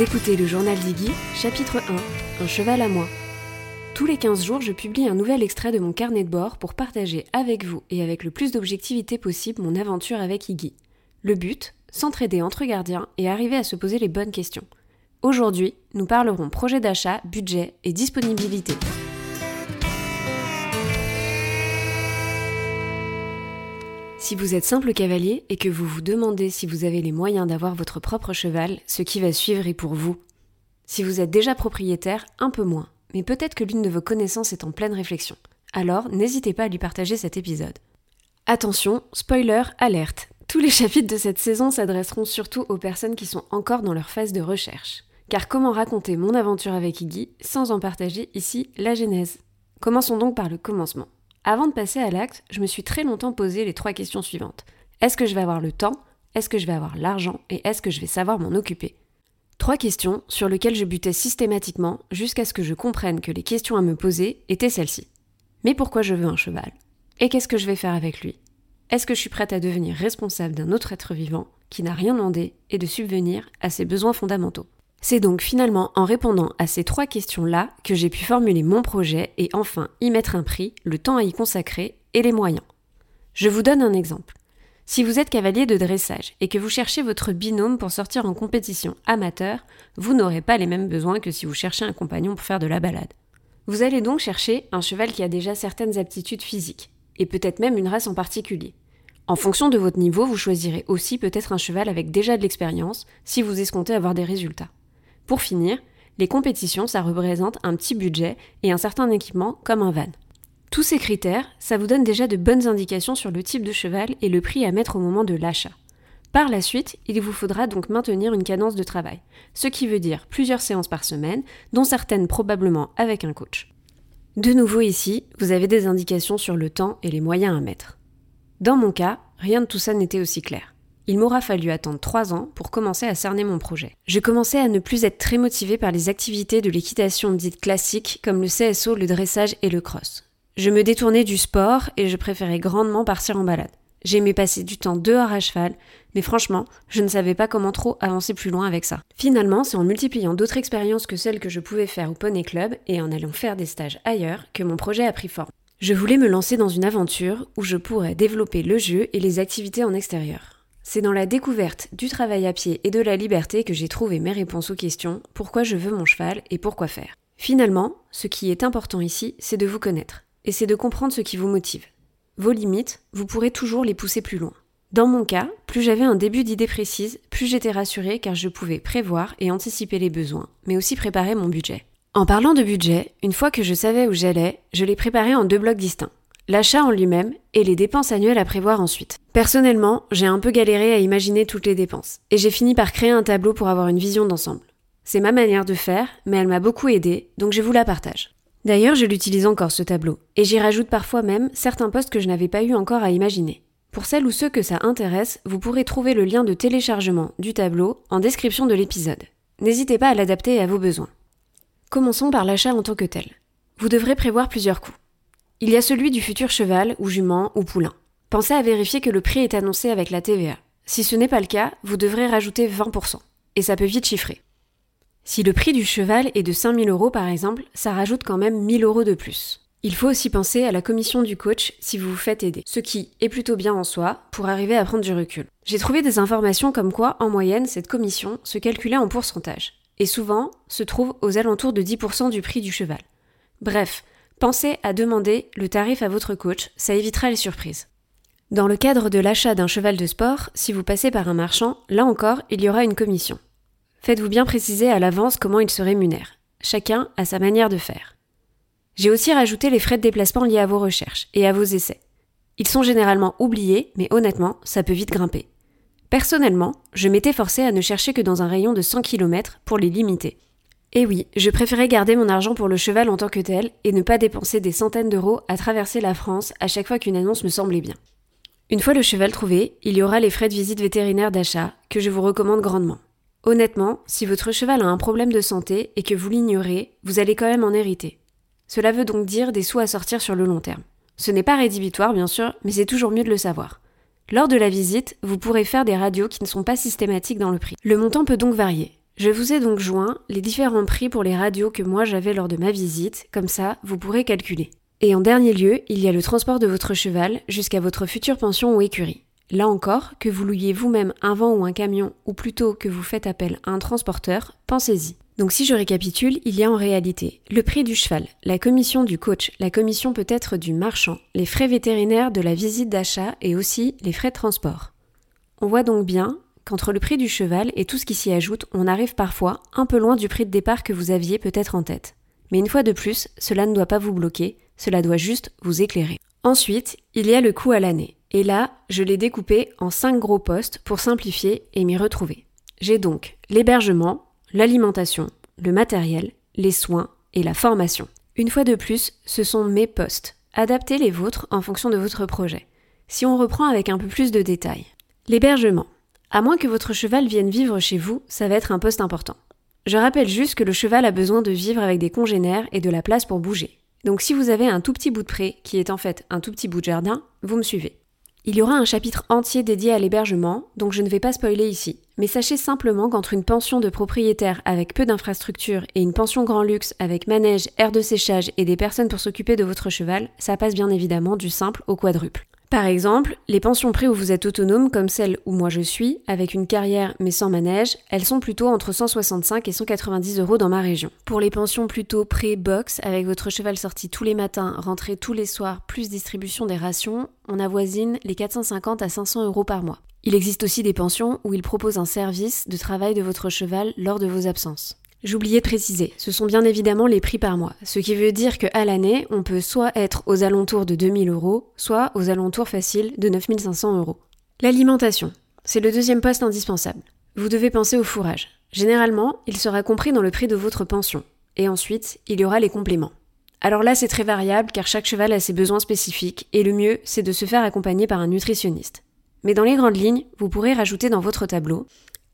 Écoutez le journal d'Iggy, chapitre 1, Un cheval à moi. Tous les 15 jours, je publie un nouvel extrait de mon carnet de bord pour partager avec vous et avec le plus d'objectivité possible mon aventure avec Iggy. Le but, s'entraider entre gardiens et arriver à se poser les bonnes questions. Aujourd'hui, nous parlerons projet d'achat, budget et disponibilité. Si vous êtes simple cavalier et que vous vous demandez si vous avez les moyens d'avoir votre propre cheval, ce qui va suivre est pour vous. Si vous êtes déjà propriétaire, un peu moins, mais peut-être que l'une de vos connaissances est en pleine réflexion. Alors, n'hésitez pas à lui partager cet épisode. Attention, spoiler, alerte. Tous les chapitres de cette saison s'adresseront surtout aux personnes qui sont encore dans leur phase de recherche. Car comment raconter mon aventure avec Iggy sans en partager ici la genèse? Commençons donc par le commencement. Avant de passer à l'acte, je me suis très longtemps posé les trois questions suivantes. Est-ce que je vais avoir le temps? Est-ce que je vais avoir l'argent? Et est-ce que je vais savoir m'en occuper? Trois questions sur lesquelles je butais systématiquement jusqu'à ce que je comprenne que les questions à me poser étaient celles-ci. Mais pourquoi je veux un cheval? Et qu'est-ce que je vais faire avec lui? Est-ce que je suis prête à devenir responsable d'un autre être vivant qui n'a rien demandé et de subvenir à ses besoins fondamentaux? C'est donc finalement en répondant à ces trois questions-là que j'ai pu formuler mon projet et enfin y mettre un prix, le temps à y consacrer et les moyens. Je vous donne un exemple. Si vous êtes cavalier de dressage et que vous cherchez votre binôme pour sortir en compétition amateur, vous n'aurez pas les mêmes besoins que si vous cherchez un compagnon pour faire de la balade. Vous allez donc chercher un cheval qui a déjà certaines aptitudes physiques, et peut-être même une race en particulier. En fonction de votre niveau, vous choisirez aussi peut-être un cheval avec déjà de l'expérience si vous escomptez avoir des résultats. Pour finir, les compétitions, ça représente un petit budget et un certain équipement comme un van. Tous ces critères, ça vous donne déjà de bonnes indications sur le type de cheval et le prix à mettre au moment de l'achat. Par la suite, il vous faudra donc maintenir une cadence de travail, ce qui veut dire plusieurs séances par semaine, dont certaines probablement avec un coach. De nouveau ici, vous avez des indications sur le temps et les moyens à mettre. Dans mon cas, rien de tout ça n'était aussi clair. Il m'aura fallu attendre trois ans pour commencer à cerner mon projet. Je commençais à ne plus être très motivée par les activités de l'équitation dites classiques comme le CSO, le dressage et le cross. Je me détournais du sport et je préférais grandement partir en balade. J'aimais passer du temps dehors à cheval, mais franchement, je ne savais pas comment trop avancer plus loin avec ça. Finalement, c'est en multipliant d'autres expériences que celles que je pouvais faire au Poney Club et en allant faire des stages ailleurs que mon projet a pris forme. Je voulais me lancer dans une aventure où je pourrais développer le jeu et les activités en extérieur. C'est dans la découverte du travail à pied et de la liberté que j'ai trouvé mes réponses aux questions pourquoi je veux mon cheval et pourquoi faire? Finalement, ce qui est important ici, c'est de vous connaître, et c'est de comprendre ce qui vous motive. Vos limites, vous pourrez toujours les pousser plus loin. Dans mon cas, plus j'avais un début d'idée précise, plus j'étais rassurée car je pouvais prévoir et anticiper les besoins, mais aussi préparer mon budget. En parlant de budget, une fois que je savais où j'allais, je l'ai préparé en deux blocs distincts l'achat en lui-même et les dépenses annuelles à prévoir ensuite. Personnellement, j'ai un peu galéré à imaginer toutes les dépenses, et j'ai fini par créer un tableau pour avoir une vision d'ensemble. C'est ma manière de faire, mais elle m'a beaucoup aidé, donc je vous la partage. D'ailleurs, je l'utilise encore ce tableau, et j'y rajoute parfois même certains postes que je n'avais pas eu encore à imaginer. Pour celles ou ceux que ça intéresse, vous pourrez trouver le lien de téléchargement du tableau en description de l'épisode. N'hésitez pas à l'adapter à vos besoins. Commençons par l'achat en tant que tel. Vous devrez prévoir plusieurs coûts. Il y a celui du futur cheval ou jument ou poulain. Pensez à vérifier que le prix est annoncé avec la TVA. Si ce n'est pas le cas, vous devrez rajouter 20%, et ça peut vite chiffrer. Si le prix du cheval est de 5000 euros par exemple, ça rajoute quand même 1000 euros de plus. Il faut aussi penser à la commission du coach si vous vous faites aider, ce qui est plutôt bien en soi pour arriver à prendre du recul. J'ai trouvé des informations comme quoi, en moyenne, cette commission se calculait en pourcentage, et souvent se trouve aux alentours de 10% du prix du cheval. Bref, Pensez à demander le tarif à votre coach, ça évitera les surprises. Dans le cadre de l'achat d'un cheval de sport, si vous passez par un marchand, là encore, il y aura une commission. Faites-vous bien préciser à l'avance comment il se rémunère. Chacun a sa manière de faire. J'ai aussi rajouté les frais de déplacement liés à vos recherches et à vos essais. Ils sont généralement oubliés, mais honnêtement, ça peut vite grimper. Personnellement, je m'étais forcé à ne chercher que dans un rayon de 100 km pour les limiter. Et eh oui, je préférais garder mon argent pour le cheval en tant que tel et ne pas dépenser des centaines d'euros à traverser la France à chaque fois qu'une annonce me semblait bien. Une fois le cheval trouvé, il y aura les frais de visite vétérinaire d'achat que je vous recommande grandement. Honnêtement, si votre cheval a un problème de santé et que vous l'ignorez, vous allez quand même en hériter. Cela veut donc dire des sous à sortir sur le long terme. Ce n'est pas rédhibitoire, bien sûr, mais c'est toujours mieux de le savoir. Lors de la visite, vous pourrez faire des radios qui ne sont pas systématiques dans le prix. Le montant peut donc varier. Je vous ai donc joint les différents prix pour les radios que moi j'avais lors de ma visite, comme ça vous pourrez calculer. Et en dernier lieu, il y a le transport de votre cheval jusqu'à votre future pension ou écurie. Là encore, que vous louiez vous-même un vent ou un camion, ou plutôt que vous faites appel à un transporteur, pensez-y. Donc si je récapitule, il y a en réalité le prix du cheval, la commission du coach, la commission peut-être du marchand, les frais vétérinaires de la visite d'achat et aussi les frais de transport. On voit donc bien qu'entre le prix du cheval et tout ce qui s'y ajoute, on arrive parfois un peu loin du prix de départ que vous aviez peut-être en tête. Mais une fois de plus, cela ne doit pas vous bloquer, cela doit juste vous éclairer. Ensuite, il y a le coût à l'année. Et là, je l'ai découpé en 5 gros postes pour simplifier et m'y retrouver. J'ai donc l'hébergement, l'alimentation, le matériel, les soins et la formation. Une fois de plus, ce sont mes postes. Adaptez les vôtres en fonction de votre projet. Si on reprend avec un peu plus de détails. L'hébergement. À moins que votre cheval vienne vivre chez vous, ça va être un poste important. Je rappelle juste que le cheval a besoin de vivre avec des congénères et de la place pour bouger. Donc si vous avez un tout petit bout de pré, qui est en fait un tout petit bout de jardin, vous me suivez. Il y aura un chapitre entier dédié à l'hébergement, donc je ne vais pas spoiler ici. Mais sachez simplement qu'entre une pension de propriétaire avec peu d'infrastructures et une pension grand luxe avec manège, air de séchage et des personnes pour s'occuper de votre cheval, ça passe bien évidemment du simple au quadruple. Par exemple, les pensions pré où vous êtes autonome, comme celle où moi je suis, avec une carrière mais sans manège, elles sont plutôt entre 165 et 190 euros dans ma région. Pour les pensions plutôt pré-box, avec votre cheval sorti tous les matins, rentré tous les soirs, plus distribution des rations, on avoisine les 450 à 500 euros par mois. Il existe aussi des pensions où ils proposent un service de travail de votre cheval lors de vos absences. J'oubliais de préciser, ce sont bien évidemment les prix par mois, ce qui veut dire qu'à l'année, on peut soit être aux alentours de 2000 euros, soit aux alentours faciles de 9500 euros. L'alimentation, c'est le deuxième poste indispensable. Vous devez penser au fourrage. Généralement, il sera compris dans le prix de votre pension. Et ensuite, il y aura les compléments. Alors là, c'est très variable car chaque cheval a ses besoins spécifiques et le mieux, c'est de se faire accompagner par un nutritionniste. Mais dans les grandes lignes, vous pourrez rajouter dans votre tableau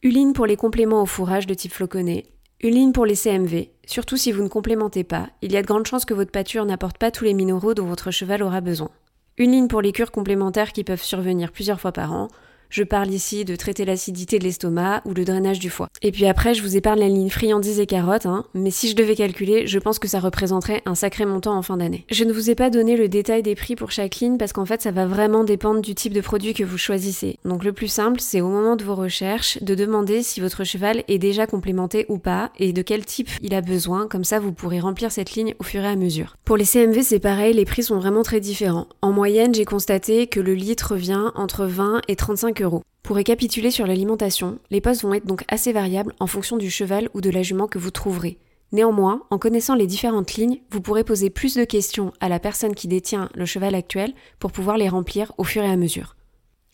une ligne pour les compléments au fourrage de type floconné, une ligne pour les CMV, surtout si vous ne complémentez pas, il y a de grandes chances que votre pâture n'apporte pas tous les minéraux dont votre cheval aura besoin. Une ligne pour les cures complémentaires qui peuvent survenir plusieurs fois par an, je parle ici de traiter l'acidité de l'estomac ou le drainage du foie. Et puis après, je vous épargne la ligne friandises et carottes, hein, mais si je devais calculer, je pense que ça représenterait un sacré montant en fin d'année. Je ne vous ai pas donné le détail des prix pour chaque ligne parce qu'en fait, ça va vraiment dépendre du type de produit que vous choisissez. Donc le plus simple, c'est au moment de vos recherches de demander si votre cheval est déjà complémenté ou pas et de quel type il a besoin, comme ça vous pourrez remplir cette ligne au fur et à mesure. Pour les CMV, c'est pareil, les prix sont vraiment très différents. En moyenne, j'ai constaté que le litre revient entre 20 et 35 Pour récapituler sur l'alimentation, les postes vont être donc assez variables en fonction du cheval ou de la jument que vous trouverez. Néanmoins, en connaissant les différentes lignes, vous pourrez poser plus de questions à la personne qui détient le cheval actuel pour pouvoir les remplir au fur et à mesure.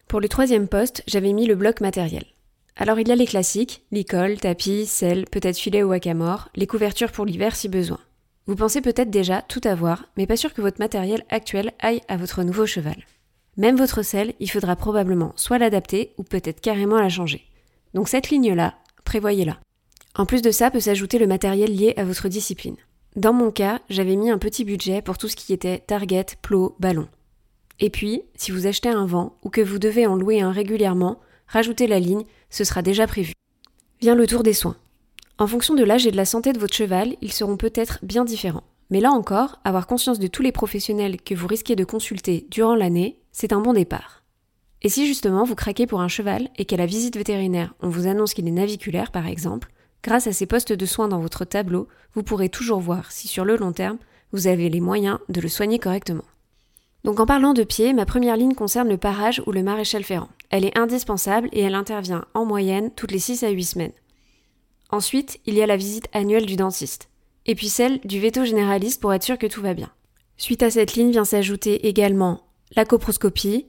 Pour le troisième poste, j'avais mis le bloc matériel. Alors il y a les classiques, licol, tapis, selle, peut-être filet ou hackamore, les couvertures pour l'hiver si besoin. Vous pensez peut-être déjà tout avoir, mais pas sûr que votre matériel actuel aille à votre nouveau cheval. Même votre selle, il faudra probablement soit l'adapter ou peut-être carrément la changer. Donc cette ligne-là, prévoyez-la. En plus de ça peut s'ajouter le matériel lié à votre discipline. Dans mon cas, j'avais mis un petit budget pour tout ce qui était target, plot, ballon. Et puis, si vous achetez un vent ou que vous devez en louer un régulièrement, rajoutez la ligne, ce sera déjà prévu. Vient le tour des soins. En fonction de l'âge et de la santé de votre cheval, ils seront peut-être bien différents. Mais là encore, avoir conscience de tous les professionnels que vous risquez de consulter durant l'année, c'est un bon départ. Et si justement vous craquez pour un cheval et qu'à la visite vétérinaire on vous annonce qu'il est naviculaire par exemple, grâce à ces postes de soins dans votre tableau, vous pourrez toujours voir si sur le long terme vous avez les moyens de le soigner correctement. Donc en parlant de pied, ma première ligne concerne le parage ou le maréchal ferrant. Elle est indispensable et elle intervient en moyenne toutes les 6 à 8 semaines. Ensuite, il y a la visite annuelle du dentiste. Et puis celle du veto généraliste pour être sûr que tout va bien. Suite à cette ligne vient s'ajouter également la coproscopie,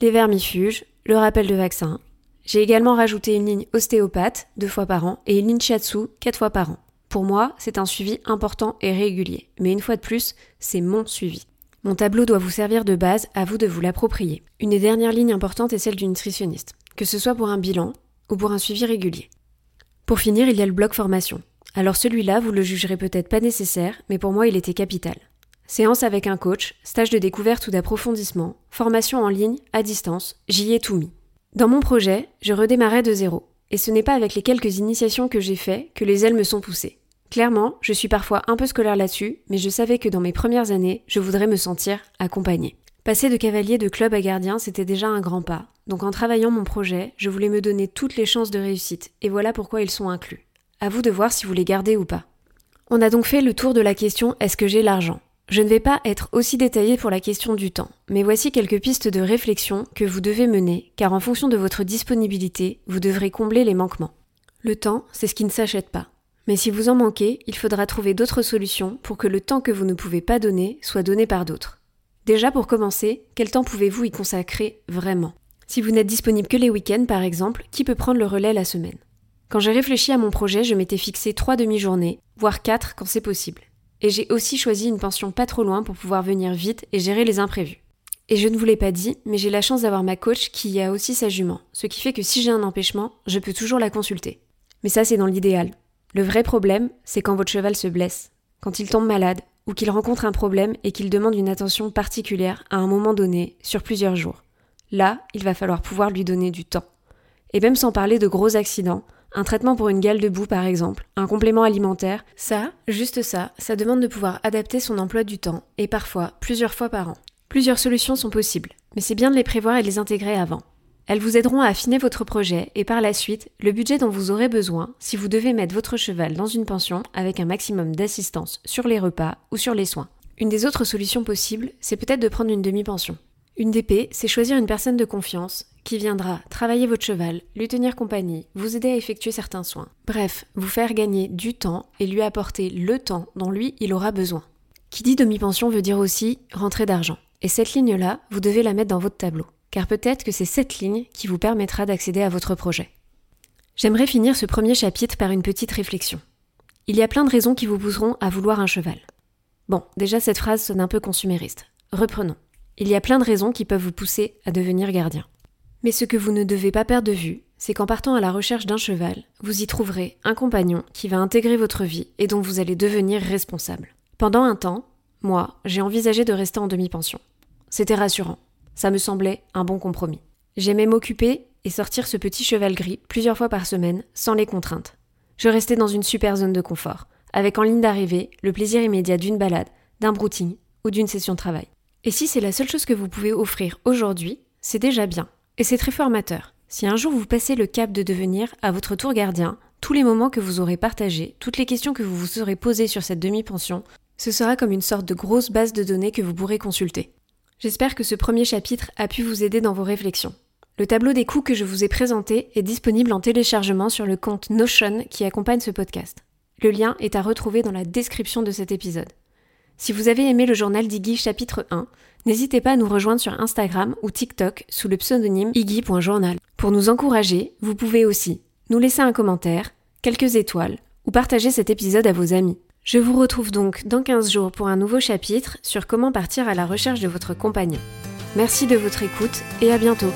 les vermifuges, le rappel de vaccin. J'ai également rajouté une ligne ostéopathe deux fois par an et une ligne shiatsu quatre fois par an. Pour moi, c'est un suivi important et régulier. Mais une fois de plus, c'est mon suivi. Mon tableau doit vous servir de base, à vous de vous l'approprier. Une des dernières lignes importantes est celle du nutritionniste, que ce soit pour un bilan ou pour un suivi régulier. Pour finir, il y a le bloc formation. Alors celui-là, vous le jugerez peut-être pas nécessaire, mais pour moi il était capital. Séance avec un coach, stage de découverte ou d'approfondissement, formation en ligne, à distance, j'y ai tout mis. Dans mon projet, je redémarrais de zéro. Et ce n'est pas avec les quelques initiations que j'ai fait que les ailes me sont poussées. Clairement, je suis parfois un peu scolaire là-dessus, mais je savais que dans mes premières années, je voudrais me sentir accompagnée. Passer de cavalier de club à gardien, c'était déjà un grand pas. Donc en travaillant mon projet, je voulais me donner toutes les chances de réussite, et voilà pourquoi ils sont inclus. À vous de voir si vous les gardez ou pas. On a donc fait le tour de la question est-ce que j'ai l'argent? Je ne vais pas être aussi détaillée pour la question du temps, mais voici quelques pistes de réflexion que vous devez mener, car en fonction de votre disponibilité, vous devrez combler les manquements. Le temps, c'est ce qui ne s'achète pas. Mais si vous en manquez, il faudra trouver d'autres solutions pour que le temps que vous ne pouvez pas donner soit donné par d'autres. Déjà pour commencer, quel temps pouvez-vous y consacrer vraiment? Si vous n'êtes disponible que les week-ends par exemple, qui peut prendre le relais la semaine? Quand j'ai réfléchi à mon projet, je m'étais fixé trois demi-journées, voire quatre quand c'est possible. Et j'ai aussi choisi une pension pas trop loin pour pouvoir venir vite et gérer les imprévus. Et je ne vous l'ai pas dit, mais j'ai la chance d'avoir ma coach qui a aussi sa jument, ce qui fait que si j'ai un empêchement, je peux toujours la consulter. Mais ça c'est dans l'idéal. Le vrai problème, c'est quand votre cheval se blesse, quand il tombe malade, ou qu'il rencontre un problème et qu'il demande une attention particulière à un moment donné, sur plusieurs jours. Là, il va falloir pouvoir lui donner du temps. Et même sans parler de gros accidents, un traitement pour une gale de boue par exemple, un complément alimentaire, ça, juste ça, ça demande de pouvoir adapter son emploi du temps, et parfois plusieurs fois par an. Plusieurs solutions sont possibles, mais c'est bien de les prévoir et de les intégrer avant. Elles vous aideront à affiner votre projet et par la suite le budget dont vous aurez besoin si vous devez mettre votre cheval dans une pension avec un maximum d'assistance sur les repas ou sur les soins. Une des autres solutions possibles, c'est peut-être de prendre une demi-pension. Une DP, c'est choisir une personne de confiance qui viendra travailler votre cheval, lui tenir compagnie, vous aider à effectuer certains soins. Bref, vous faire gagner du temps et lui apporter le temps dont lui il aura besoin. Qui dit demi-pension veut dire aussi rentrée d'argent. Et cette ligne-là, vous devez la mettre dans votre tableau car peut-être que c'est cette ligne qui vous permettra d'accéder à votre projet. J'aimerais finir ce premier chapitre par une petite réflexion. Il y a plein de raisons qui vous pousseront à vouloir un cheval. Bon, déjà cette phrase sonne un peu consumériste. Reprenons. Il y a plein de raisons qui peuvent vous pousser à devenir gardien. Mais ce que vous ne devez pas perdre de vue, c'est qu'en partant à la recherche d'un cheval, vous y trouverez un compagnon qui va intégrer votre vie et dont vous allez devenir responsable. Pendant un temps, moi, j'ai envisagé de rester en demi-pension. C'était rassurant. Ça me semblait un bon compromis. J'aimais m'occuper et sortir ce petit cheval gris plusieurs fois par semaine, sans les contraintes. Je restais dans une super zone de confort, avec en ligne d'arrivée le plaisir immédiat d'une balade, d'un brouting ou d'une session de travail. Et si c'est la seule chose que vous pouvez offrir aujourd'hui, c'est déjà bien. Et c'est très formateur. Si un jour vous passez le cap de devenir, à votre tour gardien, tous les moments que vous aurez partagés, toutes les questions que vous vous serez posées sur cette demi-pension, ce sera comme une sorte de grosse base de données que vous pourrez consulter. J'espère que ce premier chapitre a pu vous aider dans vos réflexions. Le tableau des coûts que je vous ai présenté est disponible en téléchargement sur le compte Notion qui accompagne ce podcast. Le lien est à retrouver dans la description de cet épisode. Si vous avez aimé le journal d'Iggy chapitre 1, n'hésitez pas à nous rejoindre sur Instagram ou TikTok sous le pseudonyme iggy.journal. Pour nous encourager, vous pouvez aussi nous laisser un commentaire, quelques étoiles ou partager cet épisode à vos amis. Je vous retrouve donc dans 15 jours pour un nouveau chapitre sur comment partir à la recherche de votre compagnon. Merci de votre écoute et à bientôt.